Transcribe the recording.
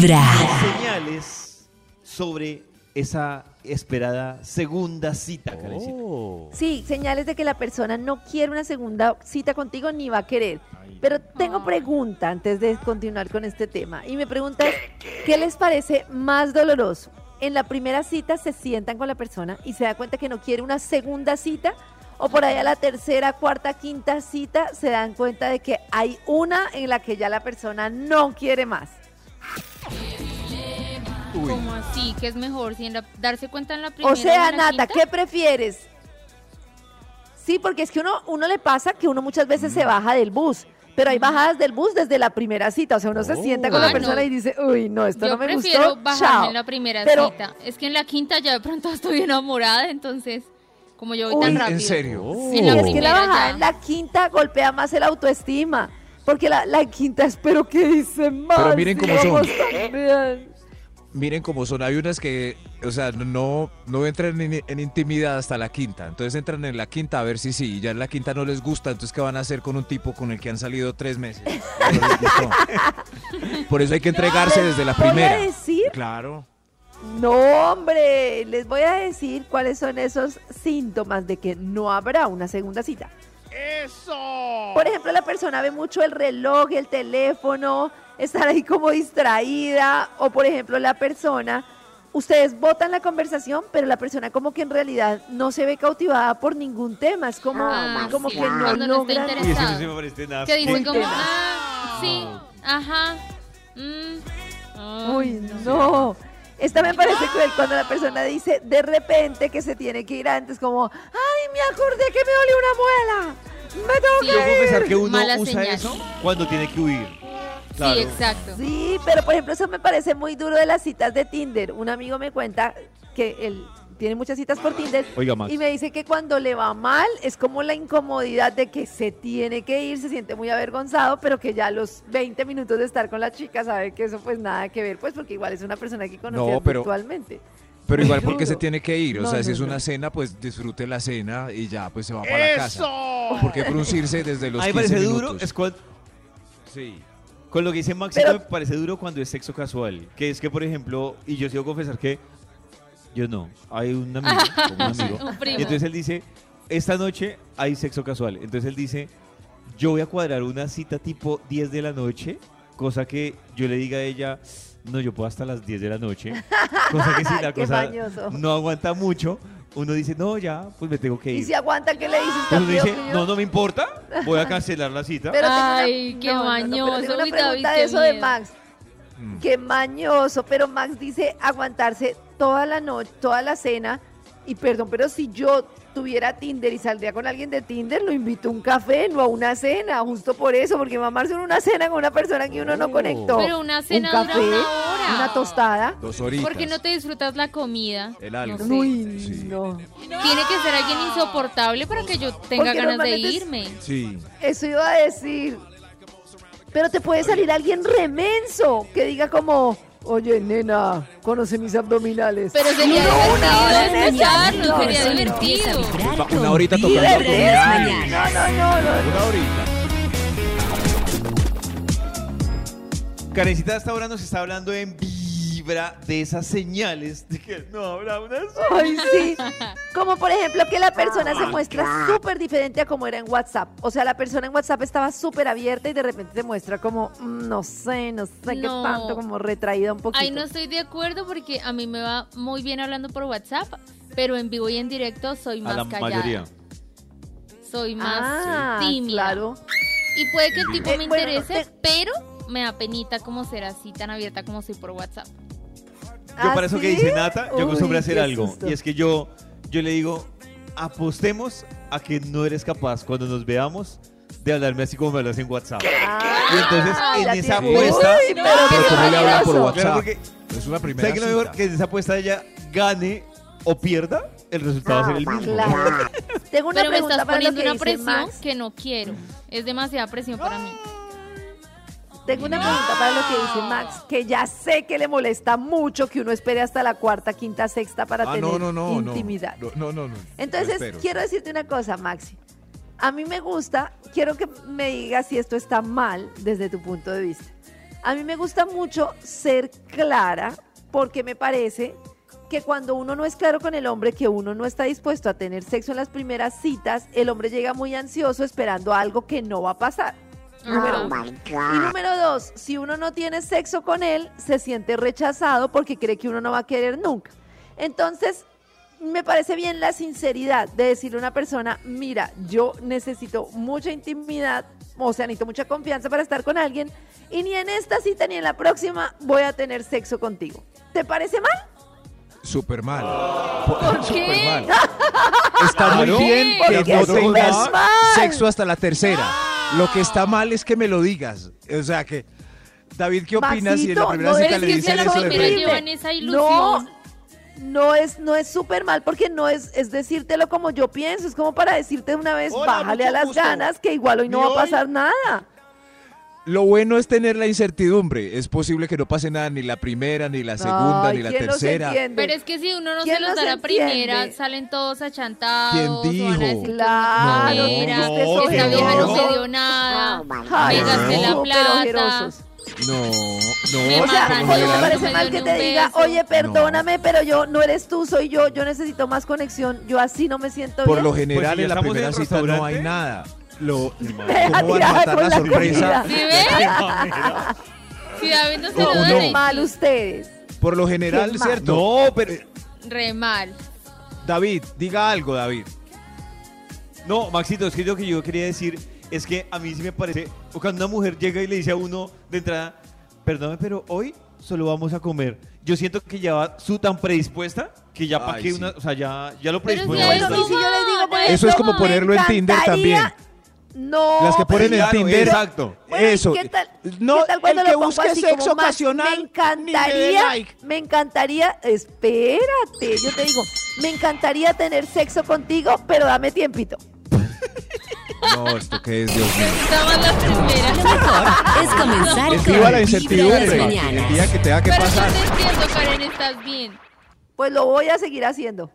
Vibra. Señales sobre esa esperada segunda cita. Oh. Sí, señales de que la persona no quiere una segunda cita contigo ni va a querer. Pero tengo pregunta antes de continuar con este tema. Y mi pregunta es, ¿qué les parece más doloroso? En la primera cita se sientan con la persona y se da cuenta que no quiere una segunda cita. O por ahí a la tercera, cuarta, quinta cita se dan cuenta de que hay una en la que ya la persona no quiere más. ¿Cómo así? ¿Qué es mejor? Si en la- darse cuenta en la primera O sea, en la Nata, quinta? ¿qué prefieres? Sí, porque es que uno, uno le pasa que uno muchas veces se baja del bus, pero hay bajadas del bus desde la primera cita. O sea, uno se sienta con Ah, la persona no. y dice, uy, no, esto Yo no me prefiero gustó. bajarme chao. en la primera Pero- cita. Es que en la quinta ya de pronto estoy enamorada, entonces, como yo voy Uy, tan ¿en rápido. serio? En Sí, la es que la bajada ya. en la quinta golpea más el autoestima. Porque la, la quinta espero que dice más. Pero miren cómo son. Miren cómo son, hay unas que, o sea, no, no entran en, en intimidad hasta la quinta. Entonces entran en la quinta a ver si sí, y ya en la quinta no les gusta, entonces ¿qué van a hacer con un tipo con el que han salido tres meses? No. Por eso hay que entregarse desde la Voy a primera. decir Claro. No, hombre, les voy a decir cuáles son esos síntomas de que no habrá una segunda cita. ¡Eso! Por ejemplo, la persona ve mucho el reloj, el teléfono, estar ahí como distraída, o por ejemplo, la persona, ustedes votan la conversación, pero la persona como que en realidad no se ve cautivada por ningún tema, es como, Ah, como sí, que no no no interesado. se me parece nada. Que dicen como, ah, sí, ajá, mm, ah, Uy, no. Esta me parece cruel cuando la persona dice de repente que se tiene que ir antes, como, ay, me acordé que me dolió una muela. Me tengo Sí. que Yo confesar ir". que uno Mala usa señal. eso cuando tiene que huir. Claro. Sí, exacto. Sí, pero por ejemplo, eso me parece muy duro de las citas de Tinder. Un amigo me cuenta que él tiene muchas citas por Tinder Oiga, Max. y me dice que cuando le va mal es como la incomodidad de que se tiene que ir, se siente muy avergonzado, pero que ya a los 20 minutos de estar con la chica sabe que eso pues nada que ver, pues porque igual es una persona que conoce No, pero- virtualmente. Pero igual porque se tiene que ir. O No, sea, no, si es una cena, pues disfrute la cena y ya, pues se va para la casa. ¿Por qué fruncirse desde los A mí 15 me parece minutos? duro, es cuando, Sí. con lo que dice Maxi, Pero- me parece duro cuando es sexo casual. Que es que, por ejemplo, y yo sigo confesar que yo no, hay un amigo, como un amigo, Un primo. y entonces él dice, esta noche hay sexo casual. Entonces él dice, yo voy a cuadrar una cita tipo 10 de la noche, cosa que yo le diga a ella, no, yo puedo hasta las 10 de la noche. Cosa que si la Qué cosa mañoso. no aguanta mucho, uno dice, no, ya, pues me tengo que Y ir. si aguanta, ¿qué le dices? Entonces uno dice, no, no me importa, voy a cancelar la cita. Pero tengo una- Ay, qué no, no, no, pero mañoso, tengo una uy, pregunta David, de qué eso de miedo. Max. Mm. Qué mañoso, pero Max dice aguantarse toda la noche, toda la cena. Y perdón, pero si yo tuviera Tinder y saldría con alguien de Tinder, lo invito a un café, no a una cena, justo por eso, porque mamarse en una cena con una persona que uno no Oh. conectó. Pero una cena un dura café, una hora. una tostada. Dos horitas. ¿Por qué no te disfrutas la comida? El algo. No sé. Uy, Sí. no. Tiene que ser alguien insoportable para que yo tenga Porque ganas de irme. Sí. Eso iba a decir. Pero te puede salir alguien remenso que diga como, oye, nena, conoce mis abdominales. Pero sería No, una divertido No, sería divertido. Una horita tocando. No, no, no, no. Una horita. Karencita hasta ahora nos está hablando en vibra de esas señales de que no habrá una Ay, sí. Como por ejemplo que la persona se muestra súper diferente a como era en WhatsApp. O sea, la persona en WhatsApp estaba súper abierta y de repente se muestra como, mm, no sé, no sé qué No. tanto, como retraída un poquito. Ahí no estoy de acuerdo porque a mí me va muy bien hablando por WhatsApp, pero en vivo y en directo soy a más la callada. mayoría. Soy más Ah, tímida. claro. Y puede que el tipo Eh, me bueno, interese, te- pero me da penita como ser así tan abierta como soy por WhatsApp. Yo ¿Ah, para eso que dice Nata, yo Uy, acostumbro a hacer algo. susto. Y es que yo, yo le digo, apostemos a que no eres capaz cuando nos veamos de hablarme así como me hablas en WhatsApp. Ah, Y entonces, en la esa tiene- apuesta- Uy, pero Pero ¿cómo le habla por. WhatsApp? Claro, porque Es una primera ¿sabe qué es lo mejor? Que en esa apuesta ella gane o pierda, el resultado va a ser el mismo. Claro. Tengo una Pero me estás poniendo que una presión Max. que no quiero. Es demasiada presión para mí. Tengo una pregunta para lo que dice Max, que ya sé que le molesta mucho que uno espere hasta la cuarta, quinta, sexta para Ah, tener no, no, intimidad. No, no, no. no. Entonces, quiero decirte una cosa, Maxi. A mí me gusta, quiero que me digas si esto está mal desde tu punto de vista. A mí me gusta mucho ser clara porque me parece que cuando uno no es claro con el hombre, que uno no está dispuesto a tener sexo en las primeras citas, el hombre llega muy ansioso esperando algo que no va a pasar. Número uno. Y número dos, si uno no tiene sexo con él, se siente rechazado porque cree que uno no va a querer nunca. Entonces, me parece bien la sinceridad de decirle a una persona, mira, yo necesito mucha intimidad, o sea, necesito mucha confianza para estar con alguien, y ni en esta cita ni en la próxima voy a tener sexo contigo. ¿Te parece mal? Súper mal. ¿Por Súper qué? mal. Está muy bien ¿Por que no tengas mal? sexo hasta la tercera. Lo que está mal es que me lo digas. O sea que, David, ¿qué opinas si en la primera no, cita le que dicen eso de llevan esa No, ilusión. no es, no es súper mal porque no es, es decírtelo como yo pienso, es como para decirte de una vez, Hola, bájale a las gusto. ganas, que igual hoy no va a hoy- pasar nada. Lo bueno es tener la incertidumbre. Es posible que no pase nada ni la primera, ni la segunda, Ay, ni la ¿quién los tercera. entiende? Pero es que si uno no ¿Quién se los los da la entiende? primera, salen todos achantados. ¿Quién o van a dijo? decir Claro, no, no, mira, no, que esta que vieja no no. se dio nada. Ay, me gasté la plata. ojerosos. No, Me no. O sea, Marrano, oye, me parece me mal dio que ni te un diga, beso. oye, perdóname, pero yo no eres tú, soy yo, yo necesito más conexión, yo así no me siento Por bien. lo general Pues si ya en la estamos en primera el cita no restaurante. hay nada. Lo, Me ¿Cómo van a matar la la sorpresa? ¿Sí ves? Si David no se lo o da, no. Qué mal ustedes. Por lo general, Qué mal. ¿cierto? No, pero re mal. David, diga algo, David. No, Maxito, es que lo que yo quería decir es que a mí sí me parece, o cuando una mujer llega y le dice a uno de entrada, perdóname, pero hoy solo vamos a comer. Yo siento que ya va su tan predispuesta que ya para Ay, que sí. una, o sea, ya, ya lo Pero si eso es como ponerlo en Tinder también. No. Las que ponen en Claro, Tinder. exacto. Bueno, ¿y Eso. ¿Qué tal, No, qué tal cuando el que lo pongo busque así sexo como ocasional, Me encantaría, like. me encantaría, espérate, yo te digo, me encantaría tener sexo contigo, pero dame tiempito. No, esto que es, Dios mío. Mal la primera. Es comenzar Es con viva la incertidumbre. El día que tenga que Pero yo pasar. te entiendo, Karen, estás bien. Pues lo voy a seguir haciendo.